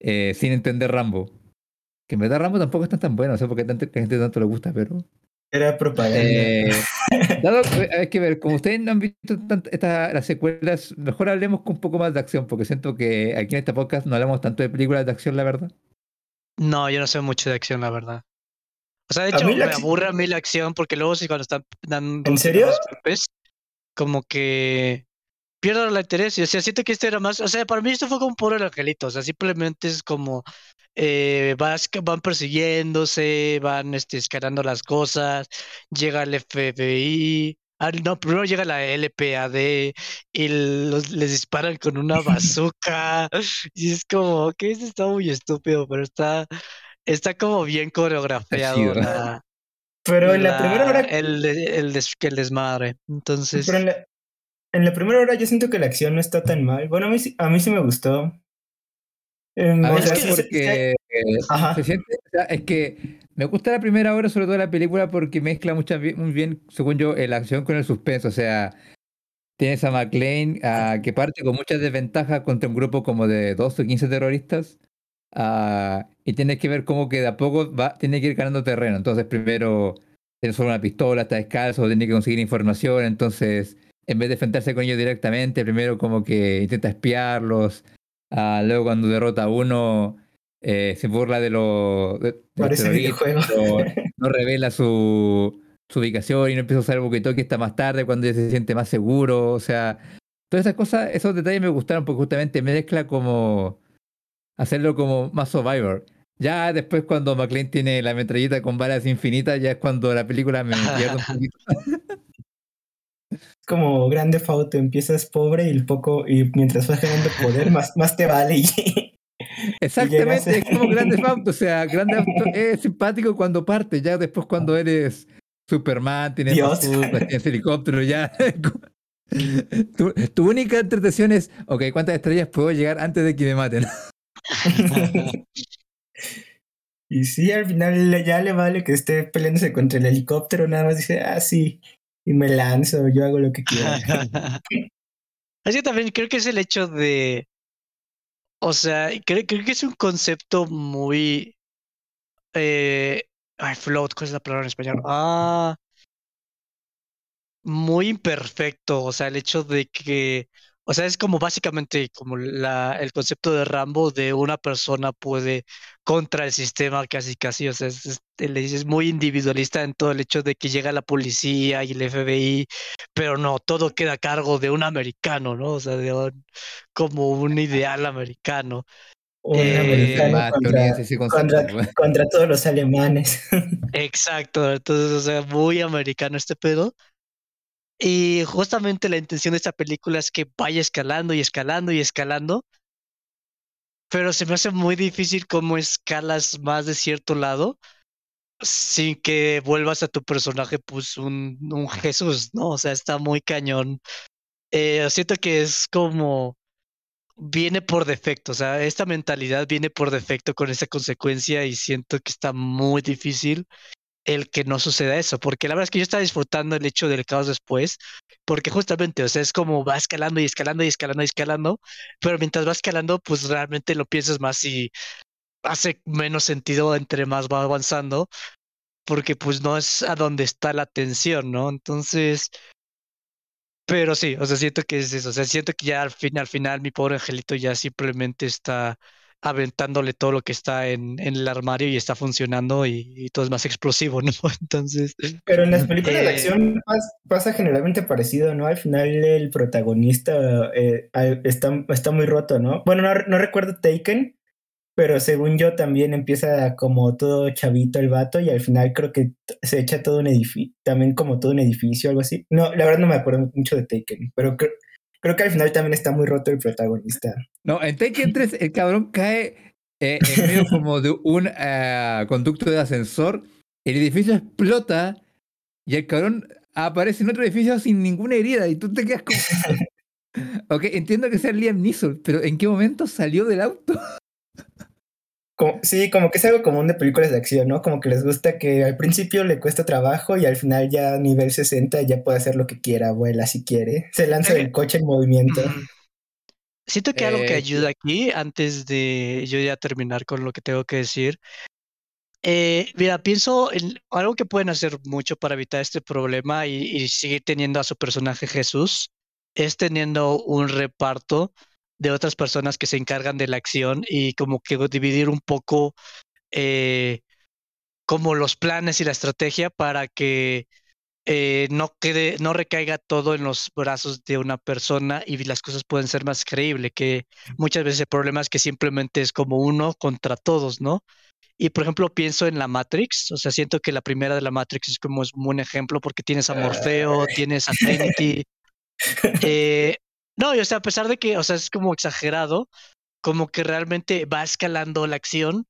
eh, sin entender Rambo. Que en verdad Rambo tampoco está tan bueno, no sé por qué tanta gente tanto le gusta, pero. Era propaganda. Eh, (laughs) dado, hay que ver, como ustedes no han visto tant- esta- las secuelas, mejor hablemos con un poco más de acción, porque siento que aquí en este podcast no hablamos tanto de películas de acción, la verdad. No, yo no sé mucho de acción, la verdad. O sea, de hecho, me acción- aburre a mí la acción porque luego sí cuando están dando ¿En serio? golpes, como que pierdo el interés. Y, o sea, siento que este era más, o sea, para mí esto fue como por el angelito, o sea, simplemente es como eh, vas, van persiguiéndose, van este, escalando las cosas, llega el FBI, ah, no, primero llega la LPAD y los, les disparan con una (laughs) bazooka y es como, que esto está muy estúpido, pero está, está como bien coreografiado la, pero en la, primera hora, el, de- el, des- el desmadre. Entonces, pero en la, en la primera hora yo siento que la acción no está tan mal. Bueno, a mí, sí- a mí sí me gustó. Ver, es que- se- porque Ajá. se siente, o sea, es que me gusta la primera hora, sobre todo de la película, porque mezcla mucha, bi- muy bien, según yo, eh, la acción con el suspenso. O sea, tienes a McLean ah, que parte con muchas desventajas contra un grupo como de 12 o 15 terroristas. ah, y tienes que ver cómo que de a poco va, tiene que ir ganando terreno. Entonces, primero tiene solo una pistola, está descalzo, tiene que conseguir información. Entonces, en vez de enfrentarse con ellos directamente, primero como que intenta espiarlos. Ah, luego, cuando derrota a uno, eh, se burla de, lo, los Parece videojuego. pero (laughs) no revela su, su ubicación y no empieza a usar el walkie-talkie hasta más tarde cuando ya se siente más seguro. O sea, todas esas cosas, esos detalles me gustaron porque justamente mezcla como hacerlo como más Survivor. Ya después cuando McLean tiene la metralleta con balas infinitas, ya es cuando la película me (laughs) pierde un poquito. Como grande Auto, empiezas pobre y el poco, y mientras vas ganando poder, más, más te vale. Y, (laughs) Exactamente, es como Grande (laughs) Auto. O sea, Grande Auto es simpático cuando parte, ya después cuando eres Superman, tienes Dios. tienes helicóptero, ya. (laughs) Tu, tu única entretención es, ok, ¿cuántas estrellas puedo llegar antes de que me maten? y sí, al final ya le vale que esté peleándose contra el helicóptero, nada más dice, ah, sí, y me lanzo, yo hago lo que (laughs) quiera. Así también creo que es el hecho de, o sea, creo, creo que es un concepto muy, eh, ay, float, ¿cuál es la palabra en español? Ah, muy imperfecto, o sea, el hecho de que, o sea, es como básicamente como la, el concepto de Rambo de una persona puede contra el sistema casi casi, o sea, es, es, es muy individualista en todo el hecho de que llega la policía y el FBI, pero no, todo queda a cargo de un americano, ¿no? O sea, de un, como un ideal americano. Un Eh, americano Ah, contra todos los alemanes. (laughs) Exacto, entonces, o sea, muy americano este pedo. Y justamente la intención de esta película es que vaya escalando y escalando y escalando, pero se me hace muy difícil cómo escalas más de cierto lado sin que vuelvas a tu personaje pues un, un Jesús, ¿no? O sea, está muy cañón. Eh, siento que es como viene por defecto, o sea, esta mentalidad viene por defecto con esa consecuencia y siento que está muy difícil el que no suceda eso, porque la verdad es que yo estaba disfrutando el hecho del caos después, porque justamente, o sea, es como va escalando y escalando y escalando y escalando, pero mientras va escalando, pues realmente lo piensas más y hace menos sentido entre más va avanzando, porque pues no es a donde está la tensión, ¿no? Entonces, pero sí, o sea, siento que es eso, o sea, siento que ya al fin, al final mi pobre angelito ya simplemente está aventándole todo lo que está en, en el armario y está funcionando y, y todo es más explosivo, (laughs) ¿no? Entonces, Pero en las películas de Eh, acción pas- pasa generalmente parecido, ¿no? Al final el protagonista eh, está, está muy roto, ¿no? Bueno, no, no recuerdo Taken, pero según yo también empieza como todo chavito el vato y al final creo que se echa todo un edificio, también como todo un edificio, algo así. No, la verdad no me acuerdo mucho de Taken, pero creo que al final también está muy roto el protagonista. No, en Taken 3 el cabrón cae eh, en medio como de un ah, conducto de ascensor, el edificio explota y el cabrón aparece en otro edificio sin ninguna herida y tú te quedas como... (laughs) ok, entiendo que sea Liam Neeson, pero ¿en qué momento salió del auto? Como- sí, como que es algo común de películas de acción, ¿no? Como que les gusta que al principio le cuesta trabajo y al final ya a nivel 60 ya puede hacer lo que quiera, vuela si quiere. Se lanza Eh, del coche en movimiento. siento que algo que Eh, ayuda aquí, antes de yo ya terminar con lo que tengo que decir, eh, mira, pienso en algo que pueden hacer mucho para evitar este problema y, y seguir teniendo a su personaje Jesús, es teniendo un reparto de otras personas que se encargan de la acción y como que dividir un poco eh, como los planes y la estrategia para que eh, no quede, no recaiga todo en los brazos de una persona y las cosas pueden ser más creíbles, que muchas veces el problema es que simplemente es como uno contra todos, ¿no? Y por ejemplo, pienso en la Matrix, o sea, siento que la primera de la Matrix es como es un buen ejemplo porque tienes a Morfeo, tienes a Trinity. (laughs) eh, no, y o sea, a pesar de que, o sea, es como exagerado, como que realmente va escalando la acción,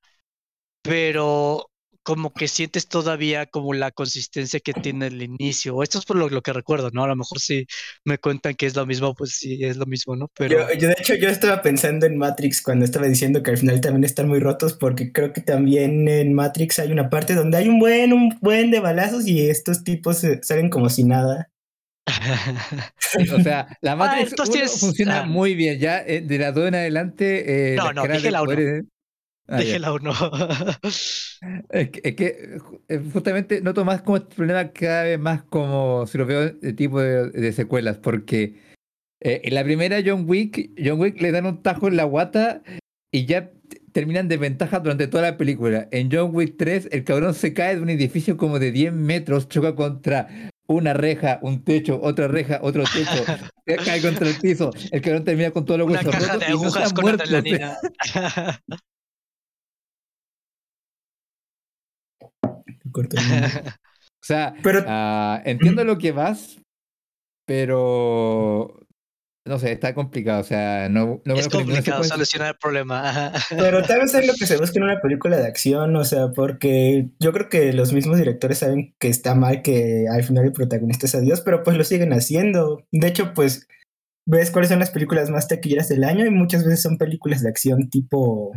pero como que sientes todavía como la consistencia que tiene el inicio. Esto es por lo, lo que recuerdo, ¿no? A lo mejor si me cuentan que es lo mismo, pues sí, es lo mismo, ¿no? Pero Yo, yo, de hecho, yo estaba pensando en Matrix cuando estaba diciendo que al final también están muy rotos, porque creo que también en Matrix hay una parte donde hay un buen, un buen de balazos y estos tipos salen como si nada. O sea, la Matrix entonces 1 tienes- funciona ah. muy bien. Ya eh, de la 2 en adelante, eh, No, no, dije la uno. poderes- Ah, ya. déjela uno. (laughs) Es que, es que, eh, justamente noto más como este problema cada vez más como si lo veo de tipo de, de secuelas, porque eh, en la primera John Wick, John Wick le dan un tajo en la guata y ya terminan de ventaja durante toda la película. En John Wick 3, el cabrón se cae de un edificio como de 10 metros, choca contra una reja, un techo, otra reja, otro techo, (laughs) cae contra el piso, el cabrón termina con todos los Una huesos caja rotos de y no agujas está con muerto, o sea, adrenalina. (laughs) O sea, Pero ah, entiendo lo que vas, pero no sé, está complicado. O sea, no, no es complicado solucionar el problema. Pero tal vez es lo que (laughs) se busca en una película de acción, o sea, porque yo creo que los mismos directores saben que está mal que al final el protagonista sea Dios, pero pues lo siguen haciendo. De hecho, pues ves cuáles son las películas más taquilleras del año y muchas veces son películas de acción tipo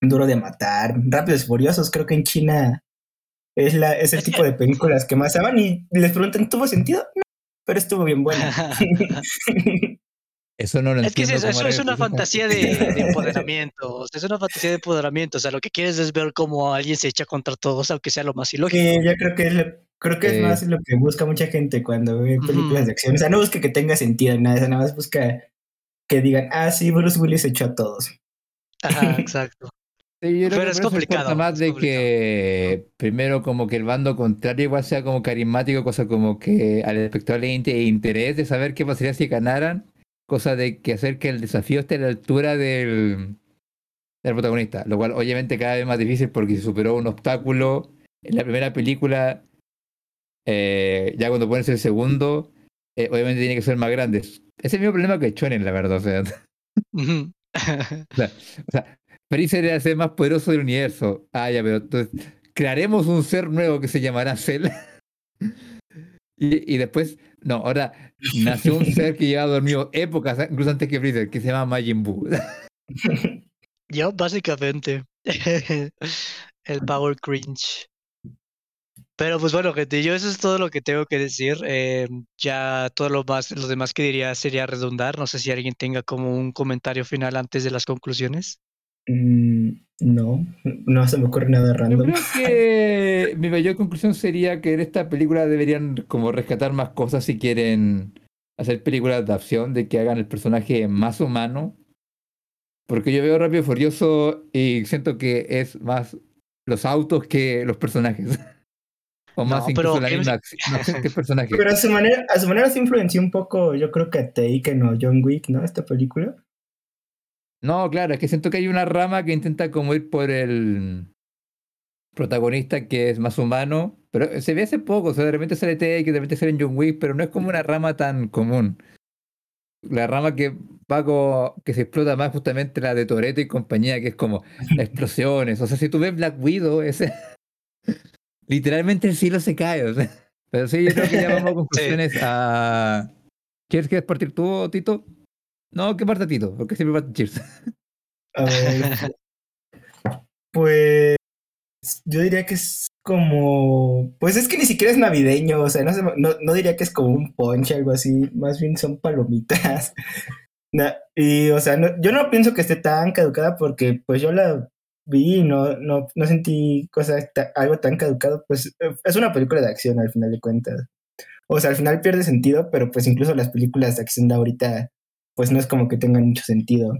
Duro de Matar, Rápidos y Furiosos, creo que en China es, la, es el tipo de (laughs) películas que más aman y les preguntan, ¿tuvo sentido? No, pero estuvo bien buena. (laughs) Eso no lo Es que es entiendo. eso, eso es una fantasía de, de empoderamiento. o sea, es una fantasía de empoderamiento. O sea, lo que quieres es ver cómo alguien se echa contra todos, aunque sea lo más ilógico. que yo creo que es lo- creo que es Eh. más lo que busca mucha gente cuando ve películas de acción. O sea, no busca que tenga sentido, nada, nada más busca que digan, ah, sí, Bruce Willis echó a todos. Ajá, exacto. Sí, yo creo Pero que es complicado, más es de complicado. que primero como que el bando contrario igual sea como carismático, cosa como que al espectador le inte- interés de saber qué pasaría si ganaran, cosa de que hacer que el desafío esté a la altura del, del protagonista, lo cual obviamente cada vez más difícil porque se superó un obstáculo en la primera película, eh, ya cuando pones el segundo, eh, obviamente tiene que ser más grande. Es el mismo problema que Chonen, la verdad, (laughs) o sea... O sea, Freezer era el ser más poderoso del universo. Ah, ya, pero entonces crearemos un ser nuevo que se llamará Cell. (laughs) y, y después, no, ahora nació un ser que lleva dormido épocas, incluso antes que Freezer, que se llama Majin Buu. (laughs) Yo, básicamente. (laughs) El Power Cringe. Pero pues bueno, gente, yo eso es todo lo que tengo que decir. Eh, ya todo lo más, lo demás que diría sería redundar. No sé si alguien tenga como un comentario final antes de las conclusiones. Mm, no, no se me ocurre nada Yo random. creo que (laughs) mi mayor conclusión sería que en esta película deberían como rescatar más cosas si quieren hacer películas de acción, de que hagan el personaje más humano. Porque yo veo Rápido y Furioso y siento que es más los autos que los personajes. (laughs) O más No, incluso pero la ¿qué- misma acción que el (laughs) personaje. Pero a su manera, a su manera se influenció un poco, yo creo que a Taken o John Wick, ¿no? Esta película. No, claro, es que siento que hay una rama que intenta como ir por el protagonista que es más humano, pero se ve hace poco, o sea, de repente sale Taken, de repente sale en John Wick, pero no es como una rama tan común. La rama que va como, que se explota más justamente la de Toretto y compañía, que es como (laughs) explosiones. O sea, si tú ves Black Widow, ese (laughs) literalmente el cielo se cae. o sea. Pero sí, yo creo que ya vamos a conclusiones a. ¿Quieres que partir tú, Tito? No, que parta Tito, porque siempre parte Cheers. A ver. pues yo diría que es como. Pues es que ni siquiera es navideño, o sea, no, no, no diría que es como un ponche, algo así, más bien son palomitas. (laughs) Y, o sea, yo no pienso que esté tan caducada porque, pues yo la vi y no, no, no sentí cosa ta- algo tan caducado, pues eh, es una película de acción al final de cuentas. O sea, al final pierde sentido, pero pues incluso las películas de acción de ahorita, pues no es como que tengan mucho sentido.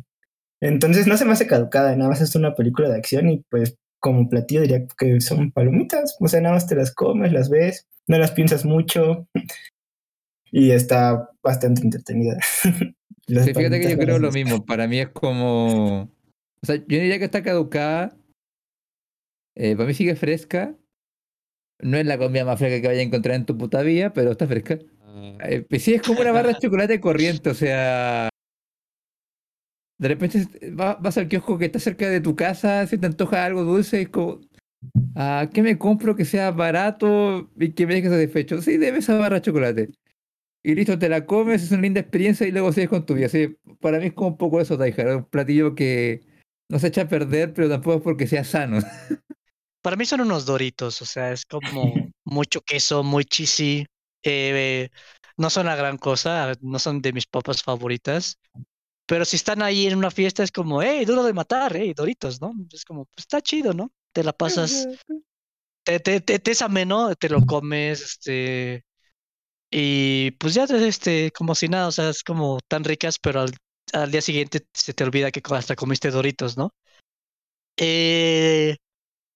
Entonces no se me hace caducada, nada más es una película de acción y pues como platillo diría que son palomitas, o sea, nada más te las comes, las ves, no las piensas mucho y está bastante entretenida. (laughs) Las Sí, fíjate que yo creo lo mismo. Para mí es como. O sea, yo diría que está caducada. Eh, para mí sigue fresca. No es la comida más fresca que vaya a encontrar en tu puta vida, pero está fresca. Eh, pues sí, es como una barra de chocolate corriente, o sea. De repente va- vas al kiosco que está cerca de tu casa, si te antoja algo dulce, es como. Ah, ¿qué me compro que sea barato y que me deje satisfecho? Sí, debe esa barra de chocolate. Y listo, te la comes, es una linda experiencia y luego sigues con tu vida. Para mí es como un poco eso, Taihara, un platillo que no se echa a perder, pero tampoco es porque sea sano. Para mí son unos doritos, o sea, es como mucho queso, muy cheesy. Eh, no son la gran cosa, no son de mis papas favoritas. Pero si están ahí en una fiesta es como, hey, duro de matar, hey, doritos, ¿no? Es como, pues está chido, ¿no? Te la pasas, te, te, te, te es ameno, te lo comes, este, y pues ya, este, como si nada, o sea, es como tan ricas, pero al, al día siguiente se te olvida que hasta comiste doritos, ¿no? Eh,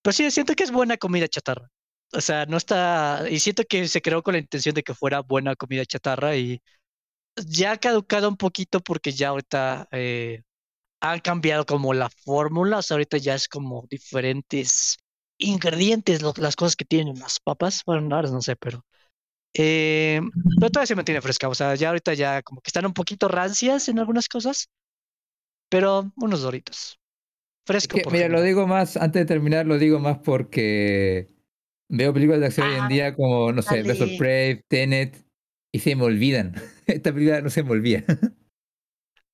pero sí, siento que es buena comida chatarra. O sea, no está, y siento que se creó con la intención de que fuera buena comida chatarra y ya ha caducado un poquito porque ya ahorita eh, han cambiado como la fórmula, o sea, ahorita ya es como diferentes ingredientes, lo- las cosas que tienen las papas, bueno, ahora no sé, pero, eh, pero todavía se mantiene fresca, o sea, ya ahorita ya como que están un poquito rancias en algunas cosas, pero unos doritos. Es Fresco que, por mira, lo digo más, antes de terminar, lo digo más porque veo películas de acción hoy en Ah, día como, no sé, dale. Prey, Tenet, y se me olvidan. (laughs) Esta película no se me olvida. (laughs)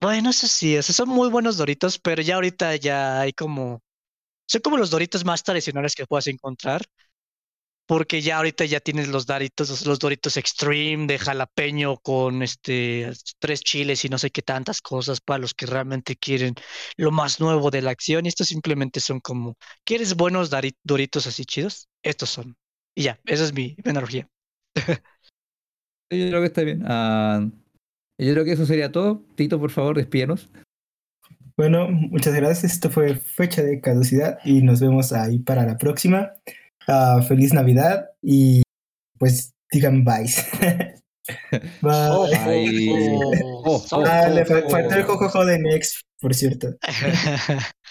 Bueno, eso sí, esos son muy buenos Doritos, pero ya ahorita ya hay como, son como los Doritos más tradicionales que puedas encontrar, porque ya ahorita ya tienes los doritos, los doritos extreme de jalapeño con este tres chiles y no sé qué tantas cosas para los que realmente quieren lo más nuevo de la acción. Y estos simplemente son como, ¿quieres buenos doritos así chidos? Estos son. Y ya, esa es mi, mi analogía. (laughs) Yo creo que está bien. Uh, yo creo que eso sería todo. Tito, por favor, despídanos. Bueno, muchas gracias. Esto fue Fecha de Caducidad y nos vemos ahí para la próxima. Uh, feliz Navidad y pues digan bye. (laughs) bye. Oh, le faltó el jojojo de Next, por cierto. (laughs)